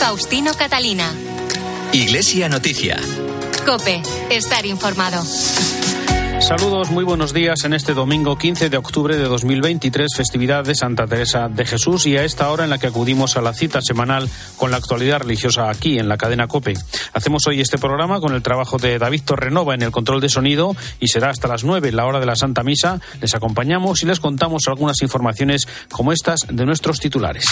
Faustino Catalina. Iglesia Noticia. Cope, estar informado. Saludos, muy buenos días en este domingo 15 de octubre de 2023, festividad de Santa Teresa de Jesús y a esta hora en la que acudimos a la cita semanal con la actualidad religiosa aquí en la cadena Cope. Hacemos hoy este programa con el trabajo de David Torrenova en el control de sonido y será hasta las 9, la hora de la Santa Misa. Les acompañamos y les contamos algunas informaciones como estas de nuestros titulares.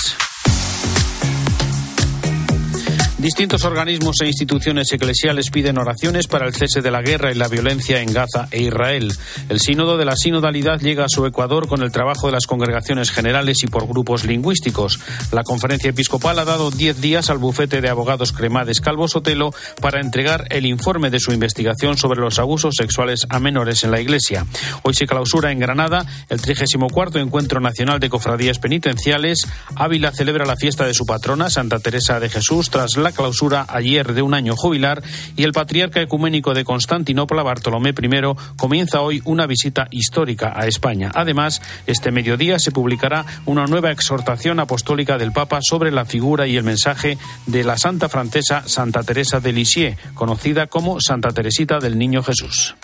Distintos organismos e instituciones eclesiales piden oraciones para el cese de la guerra y la violencia en Gaza e Israel. El sínodo de la sinodalidad llega a su Ecuador con el trabajo de las congregaciones generales y por grupos lingüísticos. La conferencia episcopal ha dado diez días al bufete de abogados Cremades Calvo Sotelo para entregar el informe de su investigación sobre los abusos sexuales a menores en la Iglesia. Hoy se clausura en Granada el 34 Encuentro Nacional de Cofradías Penitenciales. Ávila celebra la fiesta de su patrona, Santa Teresa de Jesús, tras la clausura ayer de un año jubilar y el patriarca ecuménico de Constantinopla, Bartolomé I, comienza hoy una visita histórica a España. Además, este mediodía se publicará una nueva exhortación apostólica del Papa sobre la figura y el mensaje de la santa francesa Santa Teresa de Lisieux, conocida como Santa Teresita del Niño Jesús.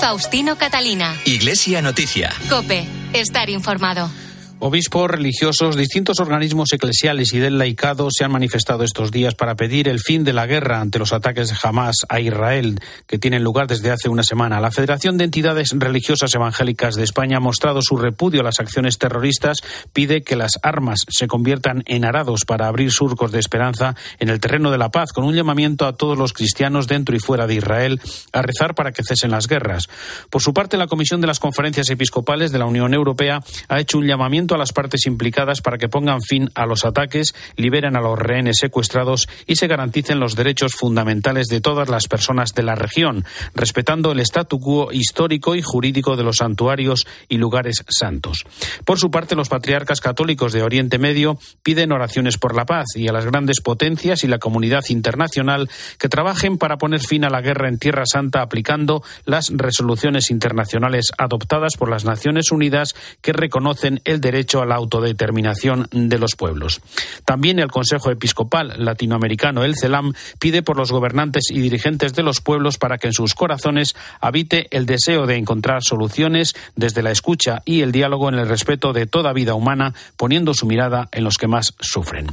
Faustino Catalina. Iglesia Noticia. Cope, estar informado. Obispos, religiosos, distintos organismos eclesiales y del laicado se han manifestado estos días para pedir el fin de la guerra ante los ataques de Hamas a Israel, que tienen lugar desde hace una semana. La Federación de Entidades Religiosas Evangélicas de España ha mostrado su repudio a las acciones terroristas, pide que las armas se conviertan en arados para abrir surcos de esperanza en el terreno de la paz, con un llamamiento a todos los cristianos dentro y fuera de Israel a rezar para que cesen las guerras. Por su parte, la Comisión de las Conferencias Episcopales de la Unión Europea ha hecho un llamamiento a las partes implicadas para que pongan fin a los ataques, liberen a los rehenes secuestrados y se garanticen los derechos fundamentales de todas las personas de la región, respetando el statu quo histórico y jurídico de los santuarios y lugares santos. Por su parte, los patriarcas católicos de Oriente Medio piden oraciones por la paz y a las grandes potencias y la comunidad internacional que trabajen para poner fin a la guerra en Tierra Santa aplicando las resoluciones internacionales adoptadas por las Naciones Unidas que reconocen el derecho a la autodeterminación de los pueblos. También el Consejo Episcopal Latinoamericano, el CELAM, pide por los gobernantes y dirigentes de los pueblos para que en sus corazones habite el deseo de encontrar soluciones desde la escucha y el diálogo en el respeto de toda vida humana, poniendo su mirada en los que más sufren.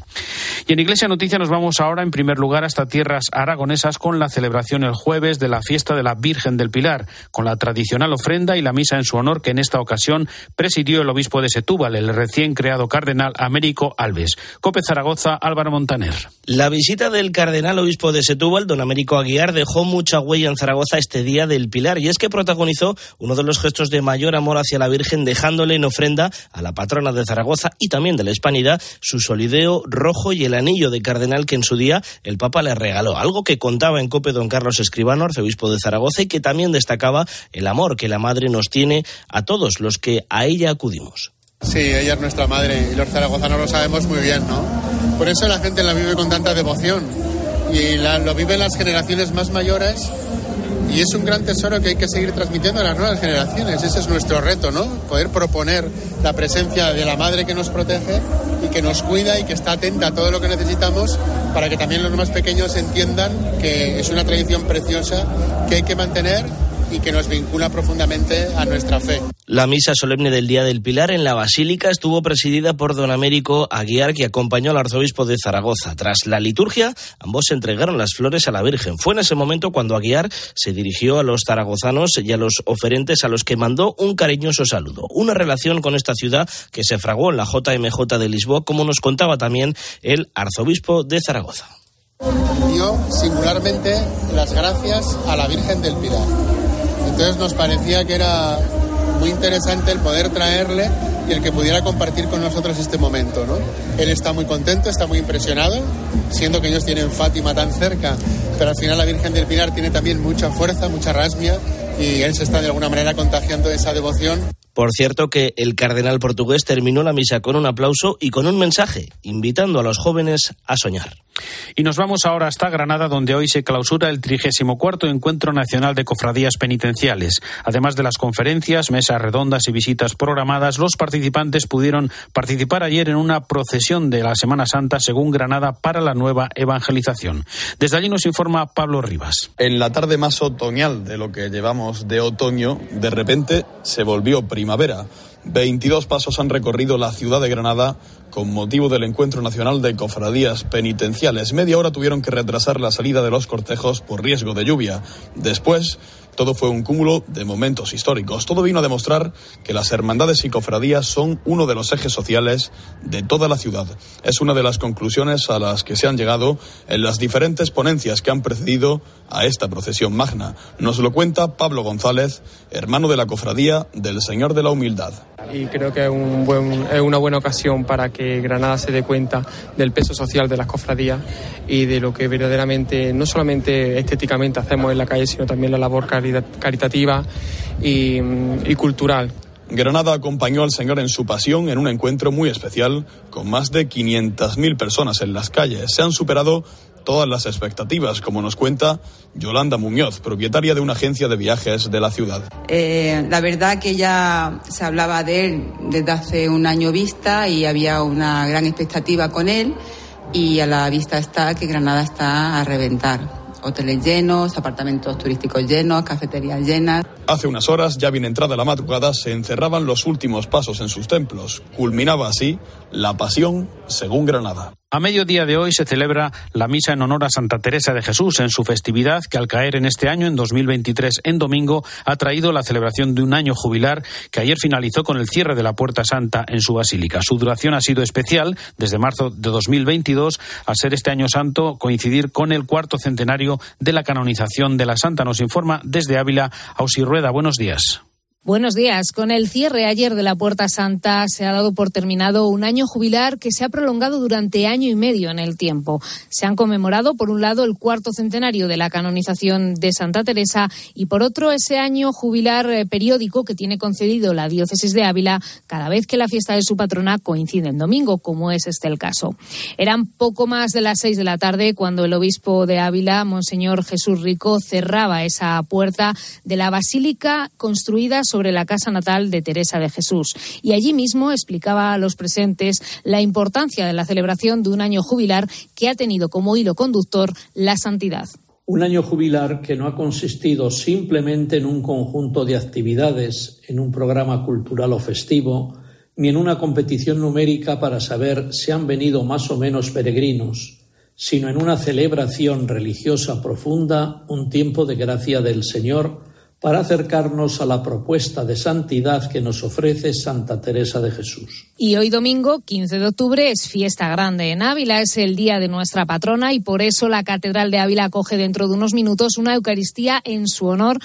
Y en Iglesia Noticia nos vamos ahora en primer lugar hasta tierras aragonesas con la celebración el jueves de la fiesta de la Virgen del Pilar, con la tradicional ofrenda y la misa en su honor que en esta ocasión presidió el obispo de Setúbal, el recién creado cardenal Américo Alves. Cope Zaragoza, Álvaro Montaner. La visita del cardenal obispo de Setúbal, don Américo Aguiar, dejó mucha huella en Zaragoza este día del Pilar y es que protagonizó uno de los gestos de mayor amor hacia la Virgen, dejándole en ofrenda a la patrona de Zaragoza y también de la Hispanidad su solideo rojo y el anillo de cardenal que en su día el Papa le regaló. Algo que contaba en Cope don Carlos Escribano, arzobispo de Zaragoza, y que también destacaba el amor que la Madre nos tiene a todos los que a ella acudimos. Sí, ella es nuestra madre y los zaragozanos lo sabemos muy bien, ¿no? Por eso la gente la vive con tanta devoción y la, lo viven las generaciones más mayores y es un gran tesoro que hay que seguir transmitiendo a las nuevas generaciones. Ese es nuestro reto, ¿no? Poder proponer la presencia de la madre que nos protege y que nos cuida y que está atenta a todo lo que necesitamos para que también los más pequeños entiendan que es una tradición preciosa que hay que mantener y que nos vincula profundamente a nuestra fe. La misa solemne del Día del Pilar en la Basílica estuvo presidida por don Américo Aguiar, que acompañó al arzobispo de Zaragoza. Tras la liturgia, ambos entregaron las flores a la Virgen. Fue en ese momento cuando Aguiar se dirigió a los zaragozanos y a los oferentes a los que mandó un cariñoso saludo. Una relación con esta ciudad que se fragó en la JMJ de Lisboa, como nos contaba también el arzobispo de Zaragoza. Dio singularmente las gracias a la Virgen del Pilar entonces nos parecía que era muy interesante el poder traerle y el que pudiera compartir con nosotros este momento. ¿no? Él está muy contento, está muy impresionado, siendo que ellos tienen Fátima tan cerca, pero al final la Virgen del Pilar tiene también mucha fuerza, mucha rasmia y él se está de alguna manera contagiando esa devoción Por cierto que el cardenal portugués terminó la misa con un aplauso y con un mensaje, invitando a los jóvenes a soñar. Y nos vamos ahora hasta Granada, donde hoy se clausura el 34 Encuentro Nacional de Cofradías Penitenciales. Además de las conferencias, mesas redondas y visitas programadas, los participantes pudieron participar ayer en una procesión de la Semana Santa según Granada para la nueva evangelización. Desde allí nos informa Pablo Rivas. En la tarde más otoñal de lo que llevamos de otoño, de repente se volvió primavera. 22 pasos han recorrido la ciudad de Granada con motivo del Encuentro Nacional de Cofradías Penitenciales. Media hora tuvieron que retrasar la salida de los cortejos por riesgo de lluvia. Después, todo fue un cúmulo de momentos históricos. Todo vino a demostrar que las hermandades y cofradías son uno de los ejes sociales de toda la ciudad. Es una de las conclusiones a las que se han llegado en las diferentes ponencias que han precedido a esta procesión magna. Nos lo cuenta Pablo González, hermano de la cofradía del Señor de la Humildad. Y creo que es, un buen, es una buena ocasión para que Granada se dé cuenta del peso social de las cofradías y de lo que verdaderamente, no solamente estéticamente hacemos en la calle, sino también la labor caritativa y, y cultural. Granada acompañó al Señor en su pasión en un encuentro muy especial con más de 500.000 personas en las calles. Se han superado todas las expectativas, como nos cuenta Yolanda Muñoz, propietaria de una agencia de viajes de la ciudad. Eh, la verdad que ya se hablaba de él desde hace un año vista y había una gran expectativa con él y a la vista está que Granada está a reventar hoteles llenos, apartamentos turísticos llenos, cafeterías llenas. Hace unas horas, ya bien entrada la madrugada, se encerraban los últimos pasos en sus templos. Culminaba así la pasión según Granada. A mediodía de hoy se celebra la misa en honor a Santa Teresa de Jesús en su festividad que al caer en este año, en 2023, en domingo, ha traído la celebración de un año jubilar que ayer finalizó con el cierre de la Puerta Santa en su basílica. Su duración ha sido especial desde marzo de 2022, al ser este año santo coincidir con el cuarto centenario de la canonización de la Santa. Nos informa desde Ávila Ausi Rueda. Buenos días. Buenos días. Con el cierre ayer de la Puerta Santa se ha dado por terminado un año jubilar que se ha prolongado durante año y medio en el tiempo. Se han conmemorado, por un lado, el cuarto centenario de la canonización de Santa Teresa y, por otro, ese año jubilar eh, periódico que tiene concedido la diócesis de Ávila cada vez que la fiesta de su patrona coincide en domingo, como es este el caso. Eran poco más de las seis de la tarde cuando el obispo de Ávila, Monseñor Jesús Rico, cerraba esa puerta de la basílica construida sobre sobre la casa natal de Teresa de Jesús. Y allí mismo explicaba a los presentes la importancia de la celebración de un año jubilar que ha tenido como hilo conductor la santidad. Un año jubilar que no ha consistido simplemente en un conjunto de actividades, en un programa cultural o festivo, ni en una competición numérica para saber si han venido más o menos peregrinos, sino en una celebración religiosa profunda, un tiempo de gracia del Señor para acercarnos a la propuesta de santidad que nos ofrece Santa Teresa de Jesús. Y hoy domingo, 15 de octubre, es fiesta grande en Ávila, es el día de nuestra patrona y por eso la Catedral de Ávila acoge dentro de unos minutos una Eucaristía en su honor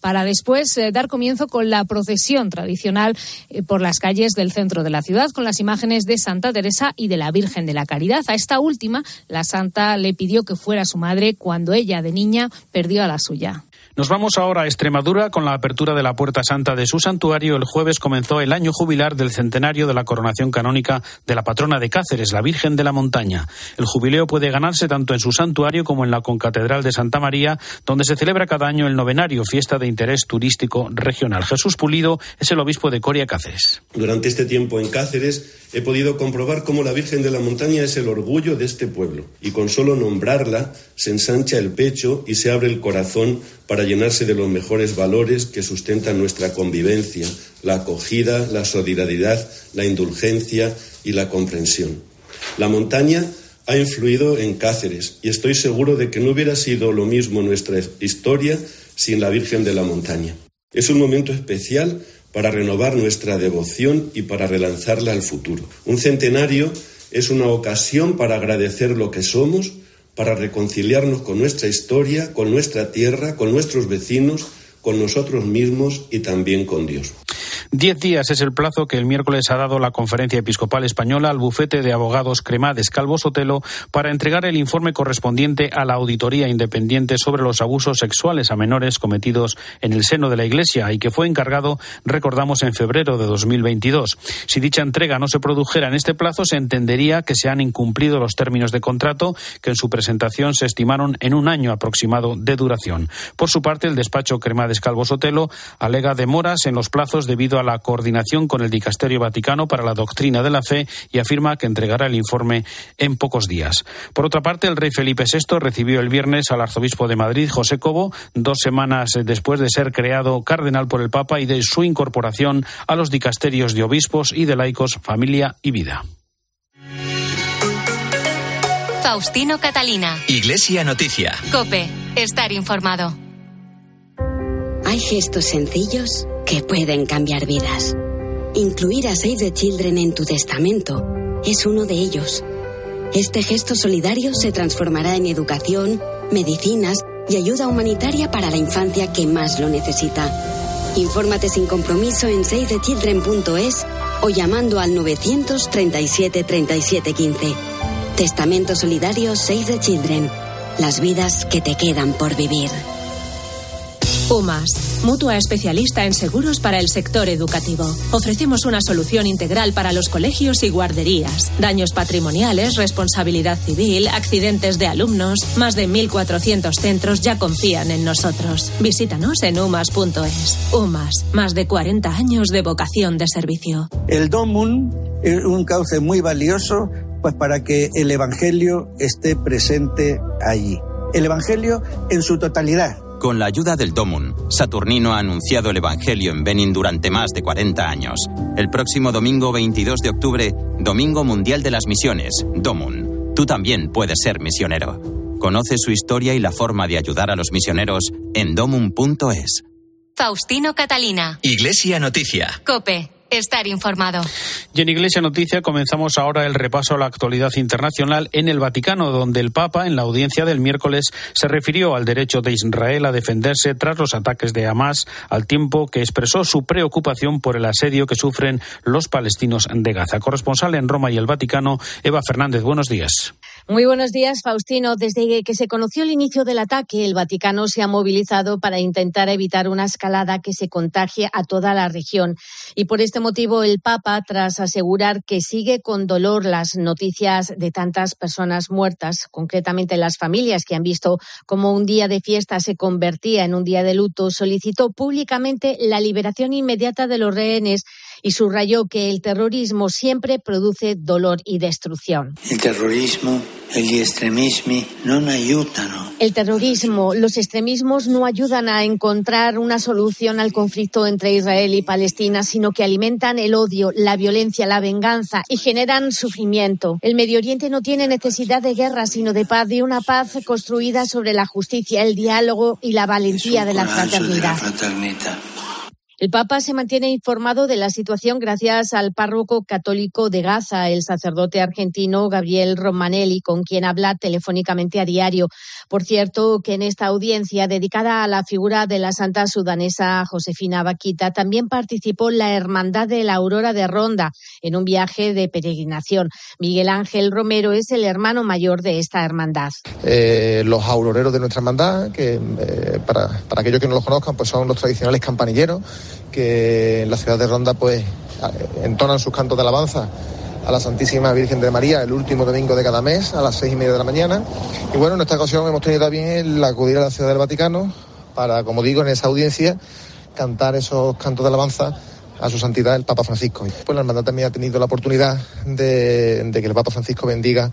para después eh, dar comienzo con la procesión tradicional eh, por las calles del centro de la ciudad con las imágenes de Santa Teresa y de la Virgen de la Caridad. A esta última, la santa le pidió que fuera su madre cuando ella de niña perdió a la suya. Nos vamos ahora a Extremadura con la apertura de la Puerta Santa de su santuario. El jueves comenzó el año jubilar del centenario de la coronación canónica de la patrona de Cáceres, la Virgen de la Montaña. El jubileo puede ganarse tanto en su santuario como en la concatedral de Santa María, donde se celebra cada año el novenario, fiesta de interés turístico regional. Jesús Pulido es el obispo de Coria Cáceres. Durante este tiempo en Cáceres he podido comprobar cómo la Virgen de la Montaña es el orgullo de este pueblo y con solo nombrarla se ensancha el pecho y se abre el corazón para llenarse de los mejores valores que sustentan nuestra convivencia, la acogida, la solidaridad, la indulgencia y la comprensión. La montaña ha influido en Cáceres y estoy seguro de que no hubiera sido lo mismo nuestra historia sin la Virgen de la Montaña. Es un momento especial para renovar nuestra devoción y para relanzarla al futuro. Un centenario es una ocasión para agradecer lo que somos, para reconciliarnos con nuestra historia, con nuestra tierra, con nuestros vecinos, con nosotros mismos y también con Dios. Diez días es el plazo que el miércoles ha dado la Conferencia Episcopal Española al bufete de abogados Cremades Calvo Sotelo para entregar el informe correspondiente a la auditoría independiente sobre los abusos sexuales a menores cometidos en el seno de la Iglesia y que fue encargado, recordamos, en febrero de 2022. Si dicha entrega no se produjera en este plazo, se entendería que se han incumplido los términos de contrato que en su presentación se estimaron en un año aproximado de duración. Por su parte, el despacho Cremades Calvo Sotelo alega demoras en los plazos debido a la coordinación con el Dicasterio Vaticano para la doctrina de la fe y afirma que entregará el informe en pocos días. Por otra parte, el rey Felipe VI recibió el viernes al arzobispo de Madrid, José Cobo, dos semanas después de ser creado cardenal por el Papa y de su incorporación a los dicasterios de obispos y de laicos, familia y vida. Faustino Catalina. Iglesia Noticia. Cope. Estar informado. Hay gestos sencillos que pueden cambiar vidas. Incluir a Save the Children en tu testamento es uno de ellos. Este gesto solidario se transformará en educación, medicinas y ayuda humanitaria para la infancia que más lo necesita. Infórmate sin compromiso en savethechildren.es o llamando al 937 37 15. Testamento Solidario Save the Children. Las vidas que te quedan por vivir. UMAS, mutua especialista en seguros para el sector educativo. Ofrecemos una solución integral para los colegios y guarderías. Daños patrimoniales, responsabilidad civil, accidentes de alumnos. Más de 1.400 centros ya confían en nosotros. Visítanos en umas.es. UMAS, más de 40 años de vocación de servicio. El DOMUN es un cauce muy valioso pues para que el Evangelio esté presente allí. El Evangelio en su totalidad con la ayuda del Domun, Saturnino ha anunciado el Evangelio en Benin durante más de 40 años. El próximo domingo 22 de octubre, Domingo Mundial de las Misiones, Domun. Tú también puedes ser misionero. Conoce su historia y la forma de ayudar a los misioneros en domun.es. Faustino Catalina. Iglesia Noticia. Cope. Estar informado. Y en Iglesia Noticia comenzamos ahora el repaso a la actualidad internacional en el Vaticano, donde el Papa, en la audiencia del miércoles, se refirió al derecho de Israel a defenderse tras los ataques de Hamas, al tiempo que expresó su preocupación por el asedio que sufren los palestinos de Gaza. Corresponsal en Roma y el Vaticano, Eva Fernández, buenos días. Muy buenos días, Faustino. Desde que se conoció el inicio del ataque, el Vaticano se ha movilizado para intentar evitar una escalada que se contagie a toda la región. Y por este motivo, el Papa, tras asegurar que sigue con dolor las noticias de tantas personas muertas, concretamente las familias que han visto cómo un día de fiesta se convertía en un día de luto, solicitó públicamente la liberación inmediata de los rehenes y subrayó que el terrorismo siempre produce dolor y destrucción. El terrorismo el terrorismo, los extremismos no ayudan a encontrar una solución al conflicto entre Israel y Palestina, sino que alimentan el odio, la violencia, la venganza y generan sufrimiento. El Medio Oriente no tiene necesidad de guerra, sino de paz, de una paz construida sobre la justicia, el diálogo y la valentía de la fraternidad. El Papa se mantiene informado de la situación gracias al párroco católico de Gaza, el sacerdote argentino Gabriel Romanelli, con quien habla telefónicamente a diario. Por cierto, que en esta audiencia dedicada a la figura de la santa sudanesa Josefina Vaquita también participó la Hermandad de la Aurora de Ronda en un viaje de peregrinación. Miguel Ángel Romero es el hermano mayor de esta hermandad. Eh, los auroreros de nuestra hermandad, que eh, para, para aquellos que no los conozcan, pues son los tradicionales campanilleros que en la ciudad de Ronda pues entonan sus cantos de alabanza a la Santísima Virgen de María el último domingo de cada mes a las seis y media de la mañana. Y bueno, en esta ocasión hemos tenido también el acudir a la ciudad del Vaticano para, como digo, en esa audiencia cantar esos cantos de alabanza a su santidad el Papa Francisco. Pues la hermandad también ha tenido la oportunidad de, que el Papa Francisco bendiga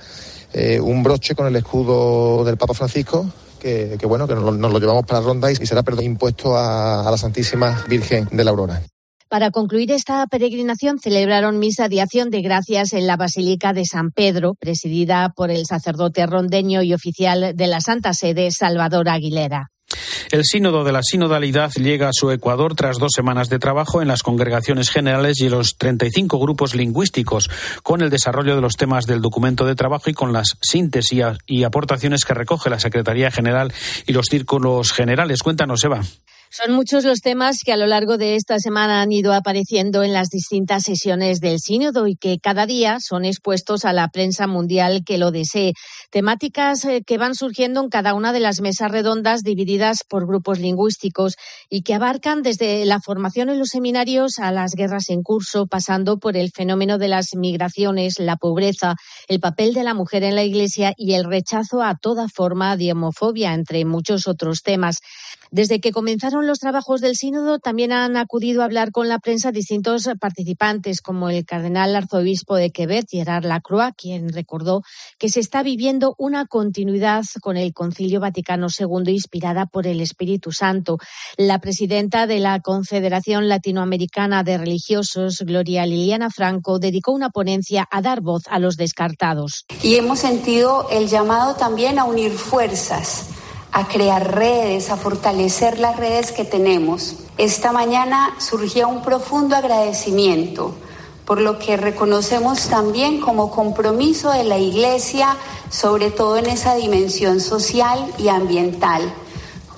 eh, un broche con el escudo del Papa Francisco que, bueno, que nos lo, llevamos para Ronda y será perdón, impuesto a, a la Santísima Virgen de la Aurora. Para concluir esta peregrinación celebraron misa de acción de gracias en la Basílica de San Pedro, presidida por el sacerdote rondeño y oficial de la Santa Sede, Salvador Aguilera. El sínodo de la sinodalidad llega a su Ecuador tras dos semanas de trabajo en las congregaciones generales y los 35 grupos lingüísticos, con el desarrollo de los temas del documento de trabajo y con las síntesis y aportaciones que recoge la Secretaría General y los círculos generales. Cuéntanos, Eva. Son muchos los temas que a lo largo de esta semana han ido apareciendo en las distintas sesiones del sínodo y que cada día son expuestos a la prensa mundial que lo desee. Temáticas eh, que van surgiendo en cada una de las mesas redondas divididas por grupos lingüísticos y que abarcan desde la formación en los seminarios a las guerras en curso, pasando por el fenómeno de las migraciones, la pobreza, el papel de la mujer en la Iglesia y el rechazo a toda forma de homofobia, entre muchos otros temas. Desde que comenzaron los trabajos del sínodo, también han acudido a hablar con la prensa distintos participantes, como el cardenal arzobispo de Quebec, Gerard Lacroix, quien recordó que se está viviendo una continuidad con el Concilio Vaticano II inspirada por el Espíritu Santo. La presidenta de la Confederación Latinoamericana de Religiosos, Gloria Liliana Franco, dedicó una ponencia a dar voz a los descartados. Y hemos sentido el llamado también a unir fuerzas a crear redes, a fortalecer las redes que tenemos. Esta mañana surgía un profundo agradecimiento por lo que reconocemos también como compromiso de la Iglesia, sobre todo en esa dimensión social y ambiental.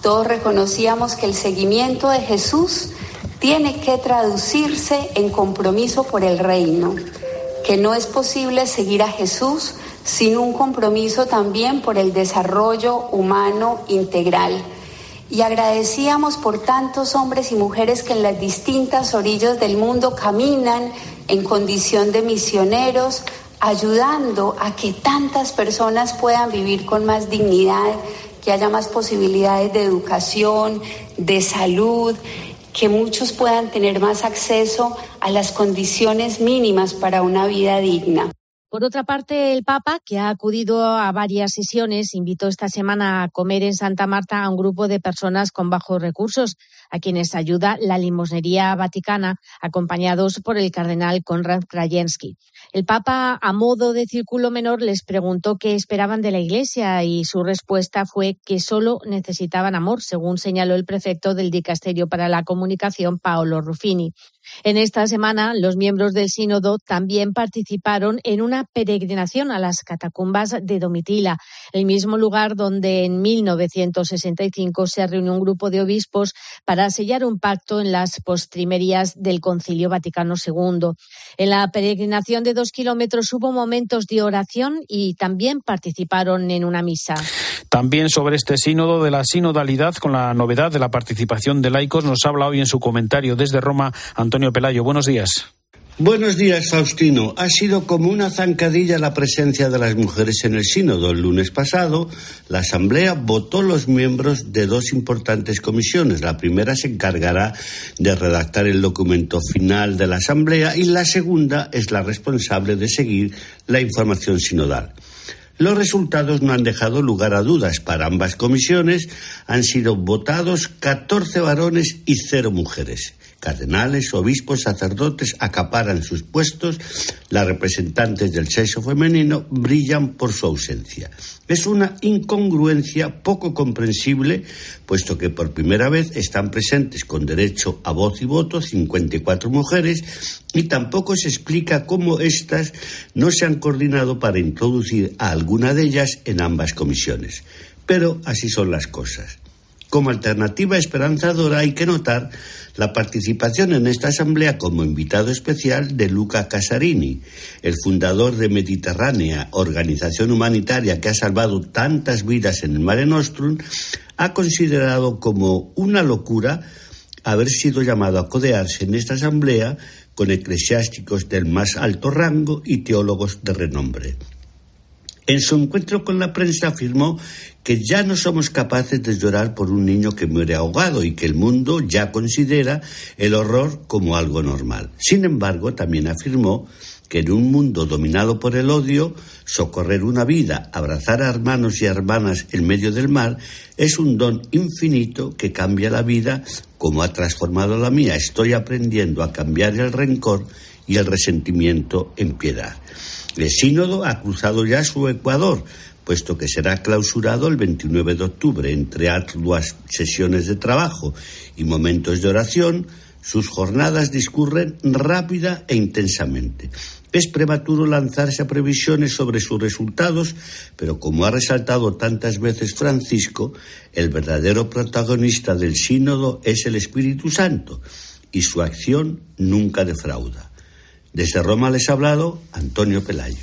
Todos reconocíamos que el seguimiento de Jesús tiene que traducirse en compromiso por el reino, que no es posible seguir a Jesús sin un compromiso también por el desarrollo humano integral. Y agradecíamos por tantos hombres y mujeres que en las distintas orillas del mundo caminan en condición de misioneros, ayudando a que tantas personas puedan vivir con más dignidad, que haya más posibilidades de educación, de salud, que muchos puedan tener más acceso a las condiciones mínimas para una vida digna. Por otra parte, el Papa, que ha acudido a varias sesiones, invitó esta semana a comer en Santa Marta a un grupo de personas con bajos recursos, a quienes ayuda la limosnería vaticana, acompañados por el cardenal Konrad Krajewski. El Papa, a modo de círculo menor, les preguntó qué esperaban de la Iglesia y su respuesta fue que solo necesitaban amor, según señaló el prefecto del Dicasterio para la Comunicación, Paolo Ruffini. En esta semana, los miembros del sínodo también participaron en una peregrinación a las catacumbas de Domitila, el mismo lugar donde en 1965 se reunió un grupo de obispos para sellar un pacto en las postrimerías del Concilio Vaticano II. En la peregrinación de dos kilómetros hubo momentos de oración y también participaron en una misa. También sobre este sínodo de la sinodalidad con la novedad de la participación de laicos nos habla hoy en su comentario desde Roma Antonio Pelayo. Buenos días. Buenos días, Faustino. Ha sido como una zancadilla la presencia de las mujeres en el sínodo. El lunes pasado, la Asamblea votó los miembros de dos importantes comisiones. La primera se encargará de redactar el documento final de la Asamblea y la segunda es la responsable de seguir la información sinodal. Los resultados no han dejado lugar a dudas. Para ambas comisiones han sido votados 14 varones y cero mujeres. Cardenales, obispos, sacerdotes acaparan sus puestos, las representantes del sexo femenino brillan por su ausencia. Es una incongruencia poco comprensible, puesto que por primera vez están presentes con derecho a voz y voto 54 mujeres y tampoco se explica cómo éstas no se han coordinado para introducir a alguna de ellas en ambas comisiones. Pero así son las cosas. Como alternativa esperanzadora hay que notar la participación en esta asamblea como invitado especial de Luca Casarini, el fundador de Mediterránea, organización humanitaria que ha salvado tantas vidas en el Mare Nostrum, ha considerado como una locura haber sido llamado a codearse en esta asamblea con eclesiásticos del más alto rango y teólogos de renombre. En su encuentro con la prensa afirmó que ya no somos capaces de llorar por un niño que muere ahogado y que el mundo ya considera el horror como algo normal. Sin embargo, también afirmó que en un mundo dominado por el odio, socorrer una vida, abrazar a hermanos y hermanas en medio del mar, es un don infinito que cambia la vida como ha transformado la mía. Estoy aprendiendo a cambiar el rencor y el resentimiento en piedad. El sínodo ha cruzado ya su Ecuador, puesto que será clausurado el 29 de octubre entre arduas sesiones de trabajo y momentos de oración. Sus jornadas discurren rápida e intensamente. Es prematuro lanzarse a previsiones sobre sus resultados, pero como ha resaltado tantas veces Francisco, el verdadero protagonista del sínodo es el Espíritu Santo y su acción nunca defrauda. Desde Roma les ha hablado Antonio Pelayo.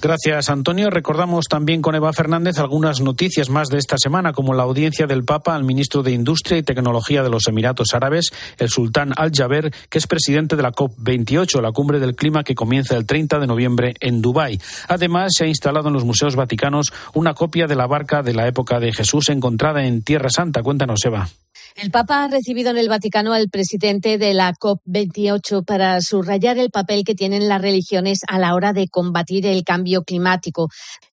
Gracias, Antonio. Recordamos también con Eva Fernández algunas noticias más de esta semana, como la audiencia del Papa al ministro de Industria y Tecnología de los Emiratos Árabes, el sultán Al-Jaber, que es presidente de la COP28, la cumbre del clima que comienza el 30 de noviembre en Dubái. Además, se ha instalado en los museos vaticanos una copia de la barca de la época de Jesús encontrada en Tierra Santa. Cuéntanos, Eva. El Papa ha recibido en el Vaticano al presidente de la COP28 para subrayar el papel que tienen las religiones a la hora de combatir el cambio climático.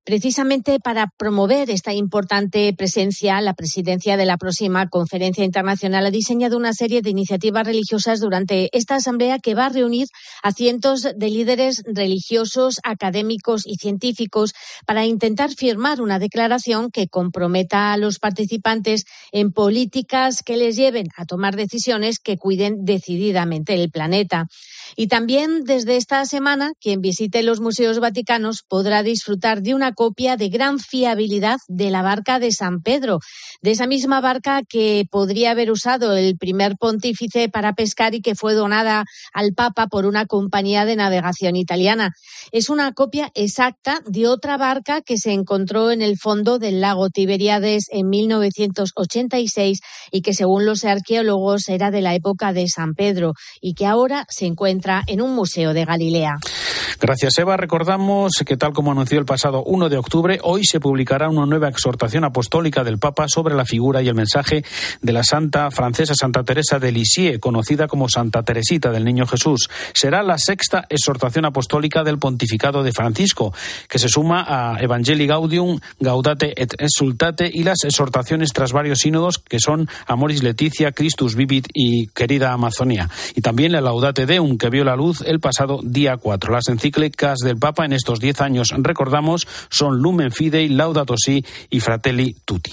Precisamente para promover esta importante presencia, la presidencia de la próxima conferencia internacional ha diseñado una serie de iniciativas religiosas durante esta asamblea que va a reunir a cientos de líderes religiosos, académicos y científicos para intentar firmar una declaración que comprometa a los participantes en políticas que les lleven a tomar decisiones que cuiden decididamente el planeta. Y también desde esta semana, quien visite los museos vaticanos podrá disfrutar de una copia de gran fiabilidad de la barca de San Pedro, de esa misma barca que podría haber usado el primer pontífice para pescar y que fue donada al Papa por una compañía de navegación italiana. Es una copia exacta de otra barca que se encontró en el fondo del lago Tiberíades en 1986 y que según los arqueólogos era de la época de San Pedro y que ahora se encuentra en un museo de Galilea. Gracias, Eva. Recordamos que, tal como anunció el pasado 1 de octubre, hoy se publicará una nueva exhortación apostólica del Papa sobre la figura y el mensaje de la santa francesa Santa Teresa de Lisieux, conocida como Santa Teresita del Niño Jesús. Será la sexta exhortación apostólica del pontificado de Francisco, que se suma a Evangelii Gaudium, Gaudate et Exultate y las exhortaciones tras varios sínodos que son Amoris Leticia, Christus Vivit y Querida Amazonía. Y también la Laudate Deum, que vio la luz el pasado día 4. Las encíclicas del Papa en estos diez años, recordamos, son Lumen Fidei, Laudato Si y Fratelli Tutti.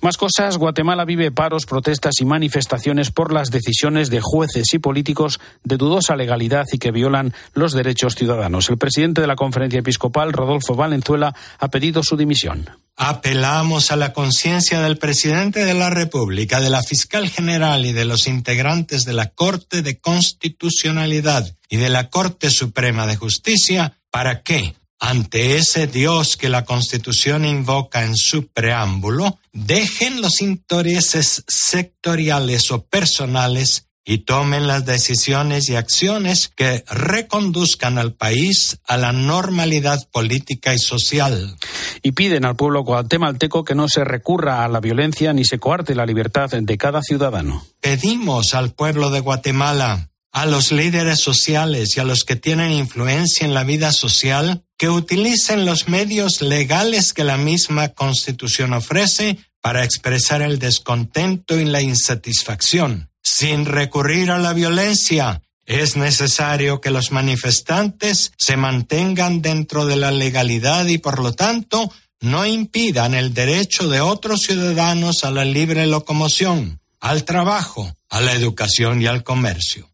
Más cosas, Guatemala vive paros, protestas y manifestaciones por las decisiones de jueces y políticos de dudosa legalidad y que violan los derechos ciudadanos. El presidente de la conferencia episcopal, Rodolfo Valenzuela, ha pedido su dimisión. Apelamos a la conciencia del presidente de la República, de la fiscal general y de los integrantes de la Corte de Constitucionalidad y de la Corte Suprema de Justicia para que, ante ese Dios que la Constitución invoca en su preámbulo, dejen los intereses sectoriales o personales y tomen las decisiones y acciones que reconduzcan al país a la normalidad política y social. Y piden al pueblo guatemalteco que no se recurra a la violencia ni se coarte la libertad de cada ciudadano. Pedimos al pueblo de Guatemala, a los líderes sociales y a los que tienen influencia en la vida social que utilicen los medios legales que la misma Constitución ofrece para expresar el descontento y la insatisfacción sin recurrir a la violencia. Es necesario que los manifestantes se mantengan dentro de la legalidad y por lo tanto no impidan el derecho de otros ciudadanos a la libre locomoción, al trabajo, a la educación y al comercio.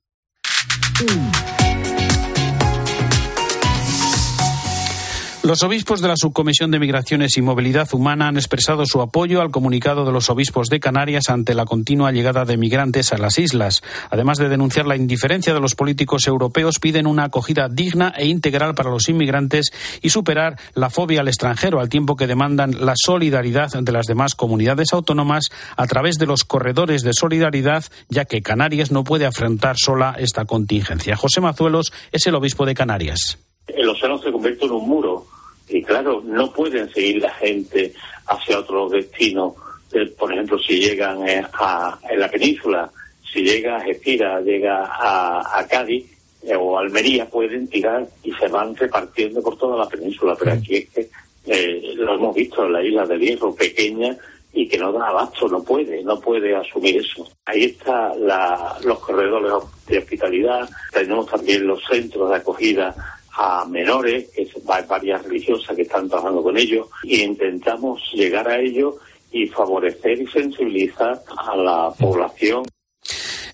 Los obispos de la Subcomisión de Migraciones y Movilidad Humana han expresado su apoyo al comunicado de los obispos de Canarias ante la continua llegada de migrantes a las islas. Además de denunciar la indiferencia de los políticos europeos, piden una acogida digna e integral para los inmigrantes y superar la fobia al extranjero, al tiempo que demandan la solidaridad de las demás comunidades autónomas a través de los corredores de solidaridad, ya que Canarias no puede afrontar sola esta contingencia. José Mazuelos es el obispo de Canarias el océano se convierte en un muro y claro, no pueden seguir la gente hacia otro destino. Eh, por ejemplo, si llegan eh, a, en la península, si llega a Gestira, llega a, Cádiz eh, o Almería, pueden tirar y se van repartiendo por toda la península. Pero aquí es que lo hemos visto en la isla de Hierro, pequeña y que no da abasto, no puede, no puede asumir eso. Ahí están los corredores de hospitalidad, tenemos también los centros de acogida a menores, que hay varias religiosas que están trabajando con ellos, e intentamos llegar a ellos y favorecer y sensibilizar a la población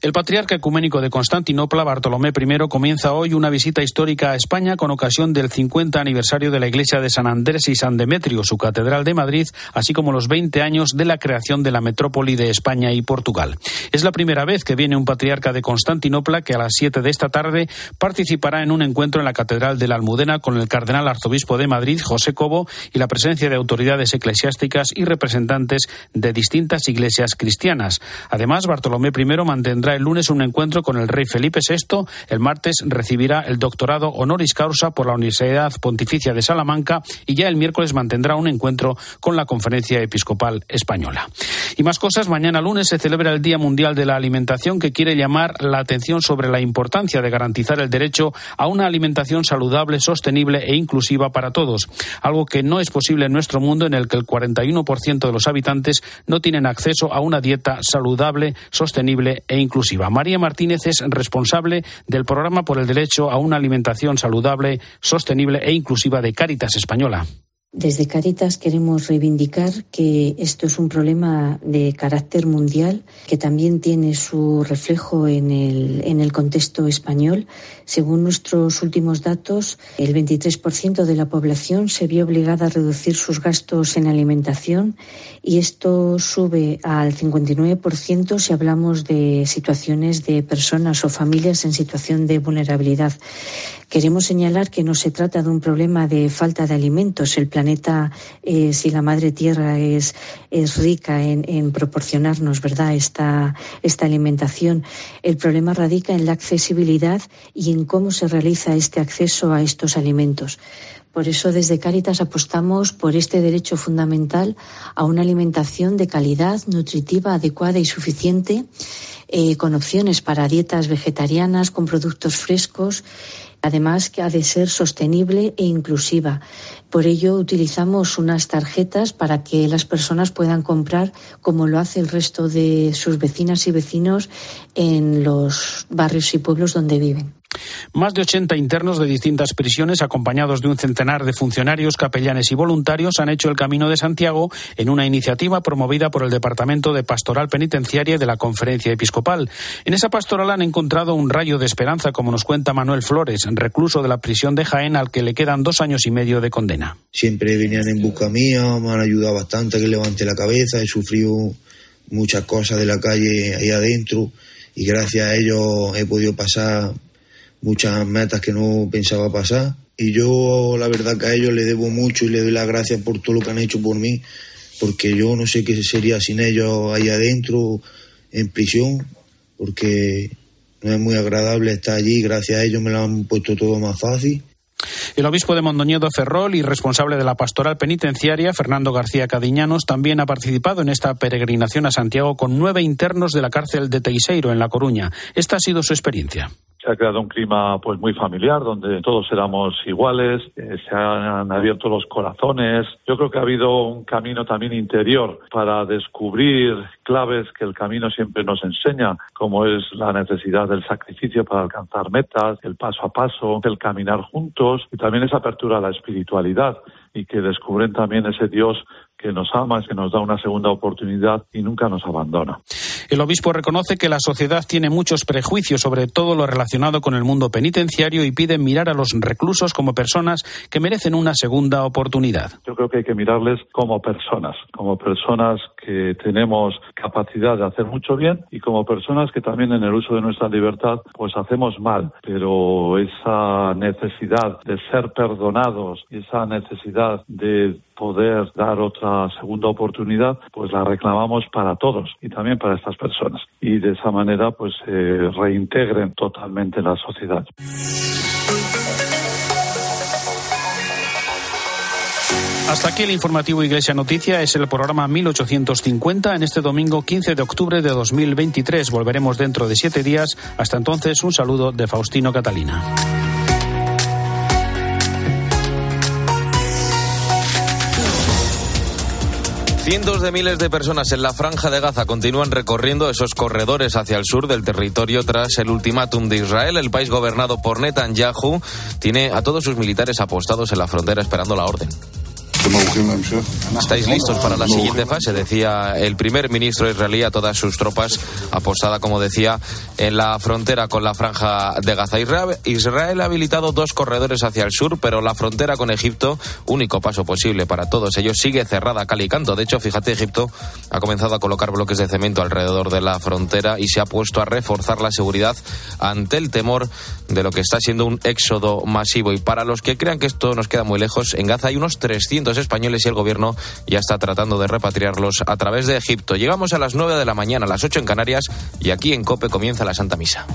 El patriarca ecuménico de Constantinopla, Bartolomé I, comienza hoy una visita histórica a España con ocasión del 50 aniversario de la iglesia de San Andrés y San Demetrio, su catedral de Madrid, así como los 20 años de la creación de la metrópoli de España y Portugal. Es la primera vez que viene un patriarca de Constantinopla que a las 7 de esta tarde participará en un encuentro en la catedral de la Almudena con el cardenal arzobispo de Madrid, José Cobo, y la presencia de autoridades eclesiásticas y representantes de distintas iglesias cristianas. Además, Bartolomé I mantendrá el lunes un encuentro con el rey Felipe VI. El martes recibirá el doctorado honoris causa por la Universidad Pontificia de Salamanca y ya el miércoles mantendrá un encuentro con la Conferencia Episcopal Española. Y más cosas, mañana lunes se celebra el Día Mundial de la Alimentación que quiere llamar la atención sobre la importancia de garantizar el derecho a una alimentación saludable, sostenible e inclusiva para todos, algo que no es posible en nuestro mundo en el que el 41% de los habitantes no tienen acceso a una dieta saludable, sostenible e inclusiva. María Martínez es responsable del programa por el derecho a una alimentación saludable, sostenible e inclusiva de Cáritas Española. Desde Caritas queremos reivindicar que esto es un problema de carácter mundial que también tiene su reflejo en el, en el contexto español. Según nuestros últimos datos, el 23% de la población se vio obligada a reducir sus gastos en alimentación y esto sube al 59% si hablamos de situaciones de personas o familias en situación de vulnerabilidad. Queremos señalar que no se trata de un problema de falta de alimentos. El planeta, eh, si la madre tierra es, es rica en, en, proporcionarnos, ¿verdad?, esta, esta alimentación. El problema radica en la accesibilidad y en cómo se realiza este acceso a estos alimentos. Por eso desde Cáritas apostamos por este derecho fundamental a una alimentación de calidad, nutritiva, adecuada y suficiente, eh, con opciones para dietas vegetarianas, con productos frescos además que ha de ser sostenible e inclusiva. Por ello utilizamos unas tarjetas para que las personas puedan comprar como lo hace el resto de sus vecinas y vecinos en los barrios y pueblos donde viven. Más de 80 internos de distintas prisiones, acompañados de un centenar de funcionarios, capellanes y voluntarios, han hecho el Camino de Santiago en una iniciativa promovida por el Departamento de Pastoral Penitenciaria de la Conferencia Episcopal. En esa pastoral han encontrado un rayo de esperanza, como nos cuenta Manuel Flores, recluso de la prisión de Jaén, al que le quedan dos años y medio de condena. Siempre venían en busca mía, me han ayudado bastante a que levante la cabeza, he sufrido muchas cosas de la calle ahí adentro y gracias a ellos he podido pasar muchas metas que no pensaba pasar. Y yo la verdad que a ellos le debo mucho y le doy las gracias por todo lo que han hecho por mí, porque yo no sé qué sería sin ellos ahí adentro, en prisión, porque no es muy agradable estar allí, gracias a ellos me lo han puesto todo más fácil. El obispo de Mondoñedo Ferrol y responsable de la pastoral penitenciaria, Fernando García Cadiñanos, también ha participado en esta peregrinación a Santiago con nueve internos de la cárcel de Teiseiro, en La Coruña. Esta ha sido su experiencia se ha creado un clima pues muy familiar donde todos éramos iguales, eh, se han abierto los corazones. Yo creo que ha habido un camino también interior para descubrir claves que el camino siempre nos enseña, como es la necesidad del sacrificio para alcanzar metas, el paso a paso, el caminar juntos y también esa apertura a la espiritualidad y que descubren también ese Dios que nos ama, que nos da una segunda oportunidad y nunca nos abandona. El obispo reconoce que la sociedad tiene muchos prejuicios sobre todo lo relacionado con el mundo penitenciario y pide mirar a los reclusos como personas que merecen una segunda oportunidad. Yo creo que hay que mirarles como personas, como personas que tenemos capacidad de hacer mucho bien y como personas que también en el uso de nuestra libertad pues hacemos mal, pero esa necesidad de ser perdonados, esa necesidad de poder dar otra segunda oportunidad, pues la reclamamos para todos y también para estas personas. Y de esa manera, pues se reintegren totalmente en la sociedad. Hasta aquí el informativo Iglesia Noticia. Es el programa 1850 en este domingo 15 de octubre de 2023. Volveremos dentro de siete días. Hasta entonces, un saludo de Faustino Catalina. Cientos de miles de personas en la franja de Gaza continúan recorriendo esos corredores hacia el sur del territorio tras el ultimátum de Israel. El país gobernado por Netanyahu tiene a todos sus militares apostados en la frontera esperando la orden. Estáis listos para la siguiente fase, decía el primer ministro israelí a todas sus tropas apostada, como decía, en la frontera con la franja de Gaza. Israel ha habilitado dos corredores hacia el sur, pero la frontera con Egipto, único paso posible para todos ellos, sigue cerrada cal y canto. De hecho, fíjate, Egipto ha comenzado a colocar bloques de cemento alrededor de la frontera y se ha puesto a reforzar la seguridad ante el temor de lo que está siendo un éxodo masivo. Y para los que crean que esto nos queda muy lejos, en Gaza hay unos 300 españoles y el gobierno ya está tratando de repatriarlos a través de Egipto. Llegamos a las 9 de la mañana, a las 8 en Canarias, y aquí en COPE comienza la Santa Misa.